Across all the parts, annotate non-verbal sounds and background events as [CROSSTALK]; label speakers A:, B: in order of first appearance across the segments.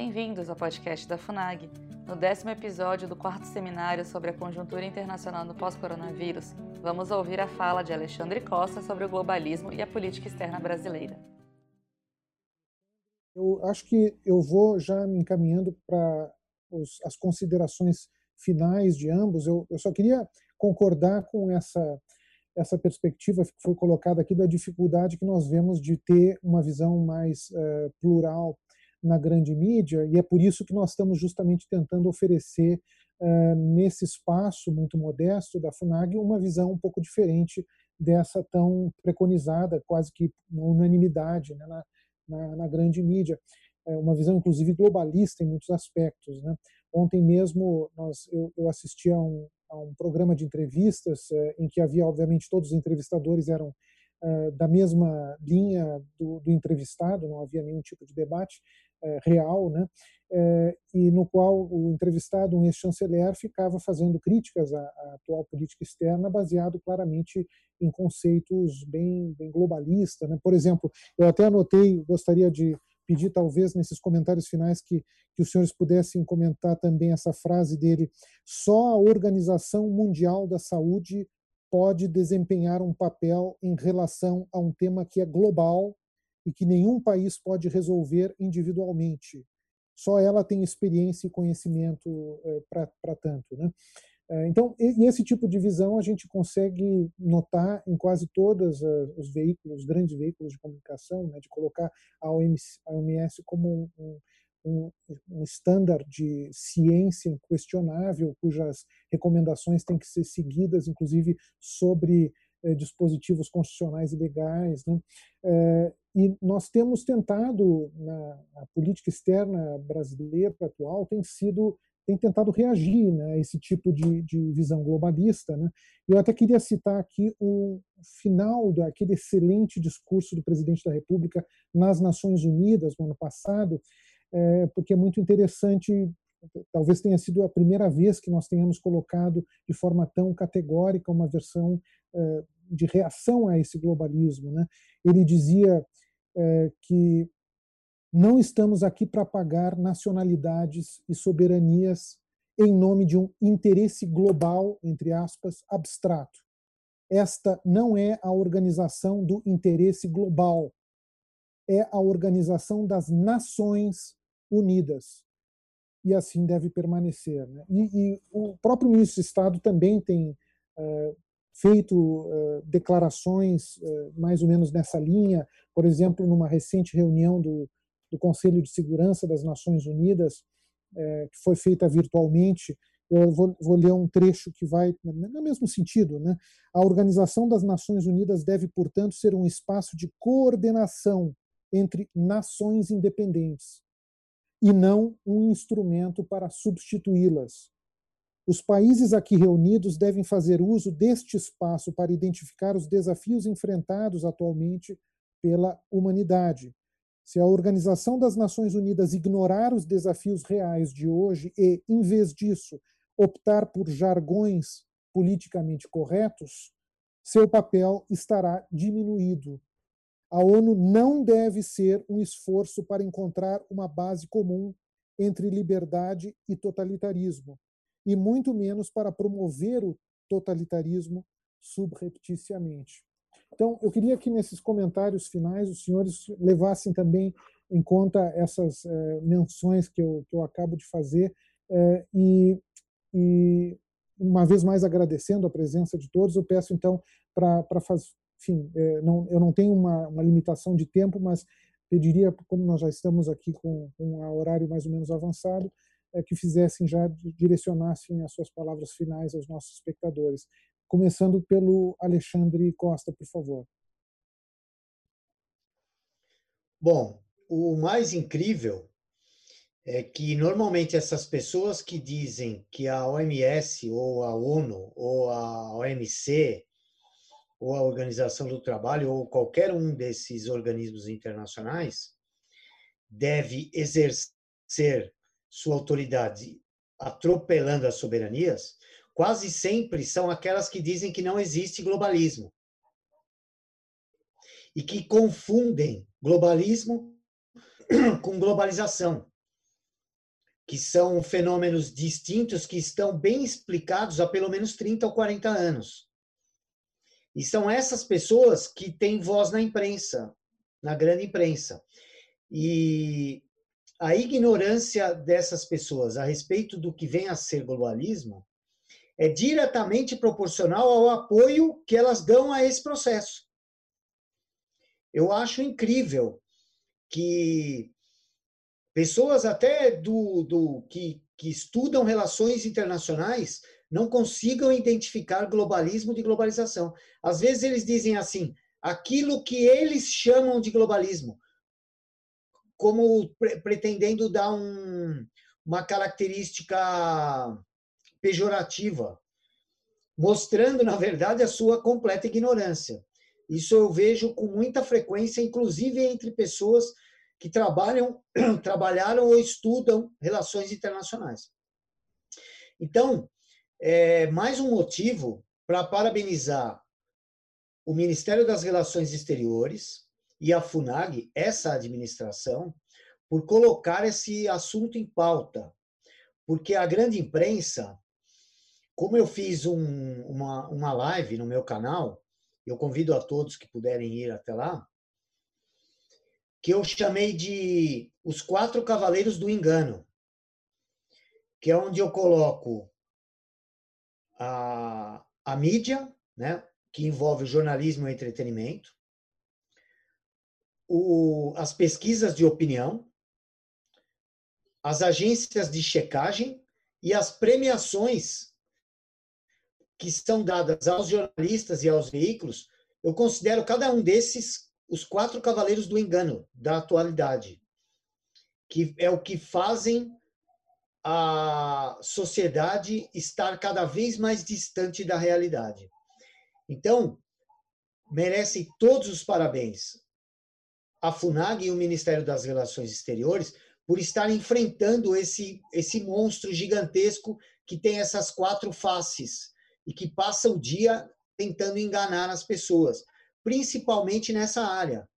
A: Bem-vindos ao podcast da FUNAG. No décimo episódio do quarto seminário sobre a conjuntura internacional no pós-coronavírus, vamos ouvir a fala de Alexandre Costa sobre o globalismo e a política externa brasileira.
B: Eu acho que eu vou já me encaminhando para as considerações finais de ambos. Eu, eu só queria concordar com essa essa perspectiva que foi colocada aqui da dificuldade que nós vemos de ter uma visão mais uh, plural na grande mídia, e é por isso que nós estamos justamente tentando oferecer, uh, nesse espaço muito modesto da FUNAG, uma visão um pouco diferente dessa tão preconizada, quase que unanimidade né, na, na, na, grande mídia. É uma visão, inclusive, globalista em muitos aspectos. Né? Ontem mesmo nós, eu, eu assisti a um, a um programa de entrevistas uh, em que havia, obviamente, todos os entrevistadores eram uh, da mesma linha do, do, entrevistado, não havia nenhum tipo de debate, eh, real, né? Eh, e no qual o entrevistado, um ex-chanceler, ficava fazendo críticas à, à, atual política externa, baseado claramente em conceitos bem, bem globalistas. Né? Por exemplo, eu até anotei, gostaria de pedir talvez nesses comentários finais que, que os senhores pudessem comentar também essa frase dele: só a Organização Mundial da Saúde pode desempenhar um papel em relação a um tema que é global e que nenhum país pode resolver individualmente. Só ela tem experiência e conhecimento é, para tanto. Né? É, então, esse tipo de visão a gente consegue notar em quase todos os veículos, os grandes veículos de comunicação, né, de colocar a OMS, a OMS como um, um, um estándar de ciência inquestionável, cujas recomendações têm que ser seguidas, inclusive sobre eh, dispositivos constitucionais e legais. Né? Eh, e nós temos tentado, na política externa brasileira atual, tem sido tem tentado reagir né, a esse tipo de, de visão globalista. Né? Eu até queria citar aqui o final daquele excelente discurso do presidente da República nas Nações Unidas no ano passado, é, porque é muito interessante. Talvez tenha sido a primeira vez que nós tenhamos colocado de forma tão categórica uma versão de reação a esse globalismo. Né? Ele dizia é, que não estamos aqui para pagar nacionalidades e soberanias em nome de um interesse global, entre aspas, abstrato. Esta não é a organização do interesse global, é a organização das Nações Unidas. E assim deve permanecer. Né? E, e, o próprio ministro de Estado também tem uh, feito uh, declarações uh, mais ou menos nessa linha, por exemplo, numa recente reunião do, do Conselho de Segurança das Nações Unidas, uh, que foi feita virtualmente. Eu vou, vou, ler um trecho que vai no mesmo sentido. Né? A Organização das Nações Unidas deve, portanto, ser um espaço de coordenação entre nações independentes e não um instrumento para substituí-las os países aqui reunidos devem fazer uso deste espaço para identificar os desafios enfrentados atualmente pela humanidade. Se a Organização das Nações Unidas ignorar os desafios reais de hoje e, em vez disso, optar por jargões politicamente corretos, seu papel estará diminuído. A ONU não deve ser um esforço para encontrar uma base comum entre liberdade e totalitarismo e muito menos para promover o totalitarismo subrepticiamente. Então, eu queria que nesses comentários finais os senhores levassem também em conta essas eh, menções que eu, que eu acabo de fazer eh, e, e, uma vez mais agradecendo a presença de todos, eu peço então para fazer, enfim, eh, não, eu não tenho uma, uma, limitação de tempo, mas pediria, como nós já estamos aqui com, com um horário mais ou menos avançado, que fizessem já, direcionassem as suas palavras finais aos nossos espectadores. Começando pelo Alexandre Costa, por favor.
C: Bom, o mais incrível é que normalmente essas pessoas que dizem que a OMS ou a ONU ou a OMC ou a Organização do Trabalho ou qualquer um desses organismos internacionais deve exercer sua autoridade atropelando as soberanias, quase sempre são aquelas que dizem que não existe globalismo e que confundem globalismo [CLEARS THROAT] com globalização. que são fenômenos distintos que estão bem explicados há pelo menos 30 ou 40 anos. E são essas pessoas que têm voz na imprensa, na grande imprensa. E a ignorância dessas pessoas a respeito do que vem a ser globalismo é diretamente proporcional ao apoio que elas dão a esse processo. Eu acho incrível que pessoas até do, do que, que estudam relações internacionais não consigam identificar globalismo de globalização. Às vezes eles dizem assim, aquilo que eles chamam de globalismo, como pre pretendendo dar um, uma característica pejorativa, mostrando, na verdade, a sua completa ignorância. Isso eu vejo com muita frequência, inclusive entre pessoas que trabalham, [CLEARS THROAT] trabalharam ou estudam relações internacionais. Então, é mais um motivo para parabenizar o Ministério das Relações Exteriores e a FUNAG, essa administração, por colocar esse assunto em pauta. Porque a grande imprensa, como eu fiz um, uma, uma live no meu canal, eu convido a todos que puderem ir até lá, que eu chamei de Os Quatro Cavaleiros do Engano, que é onde eu coloco a, a mídia, né, que envolve o jornalismo e o entretenimento, o, as pesquisas de opinião, as agências de checagem e as premiações que são dadas aos jornalistas e aos veículos, eu considero cada um desses os quatro cavaleiros do engano da atualidade, que é o que fazem a sociedade estar cada vez mais distante da realidade. Então, merece todos os parabéns a FUNAG e o Ministério das Relações Exteriores por estar enfrentando esse, esse monstro gigantesco que tem essas quatro faces e que passa o dia tentando enganar as pessoas principalmente nessa área,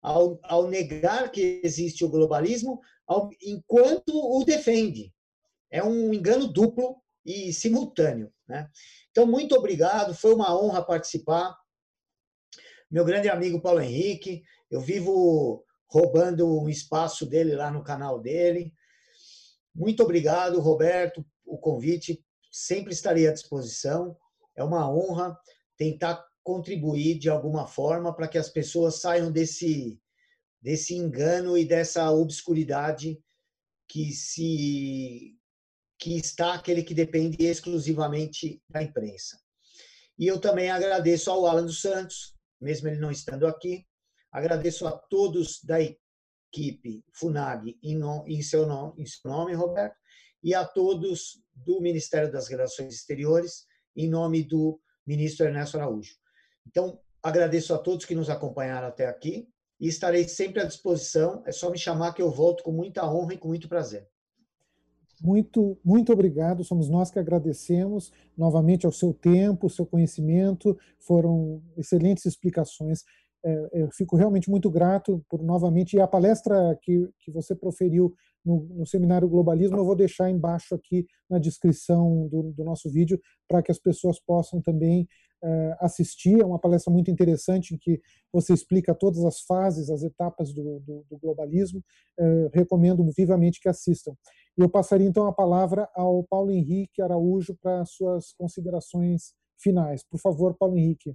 C: ao, ao negar que existe o globalismo, ao, enquanto o defende. É um engano duplo e simultâneo. Né? Então, muito obrigado, foi uma honra participar. Meu grande amigo Paulo Henrique, eu vivo roubando um espaço dele lá no canal dele. Muito obrigado, Roberto, o convite. Sempre estarei à disposição. É uma honra tentar contribuir de alguma forma para que as pessoas saiam desse, desse engano e dessa obscuridade que se que está aquele que depende exclusivamente da imprensa. E eu também agradeço ao Alan dos Santos, mesmo ele não estando aqui, agradeço a todos da equipe FUNAG em, em, seu, nome, em seu nome, Roberto, e a todos do Ministério das Relações Exteriores, em nome do ministro Ernesto Araújo. Então, agradeço a todos que nos acompanharam até aqui e estarei sempre à disposição. É só me chamar que eu volto com muita honra e com muito prazer.
B: Muito, muito obrigado. Somos nós que agradecemos novamente ao seu tempo, seu conhecimento. Foram excelentes explicações. É, eu fico realmente muito grato por novamente. E a palestra que, que você proferiu no, no seminário Globalismo, eu vou deixar embaixo aqui na descrição do, do nosso vídeo para que as pessoas possam também uh, assistir. É uma palestra muito interessante em que você explica todas as fases, as etapas do, do, do globalismo. Uh, recomendo vivamente que assistam. E eu passaria então a palavra ao Paulo Henrique Araújo para suas considerações finais. Por favor, Paulo Henrique.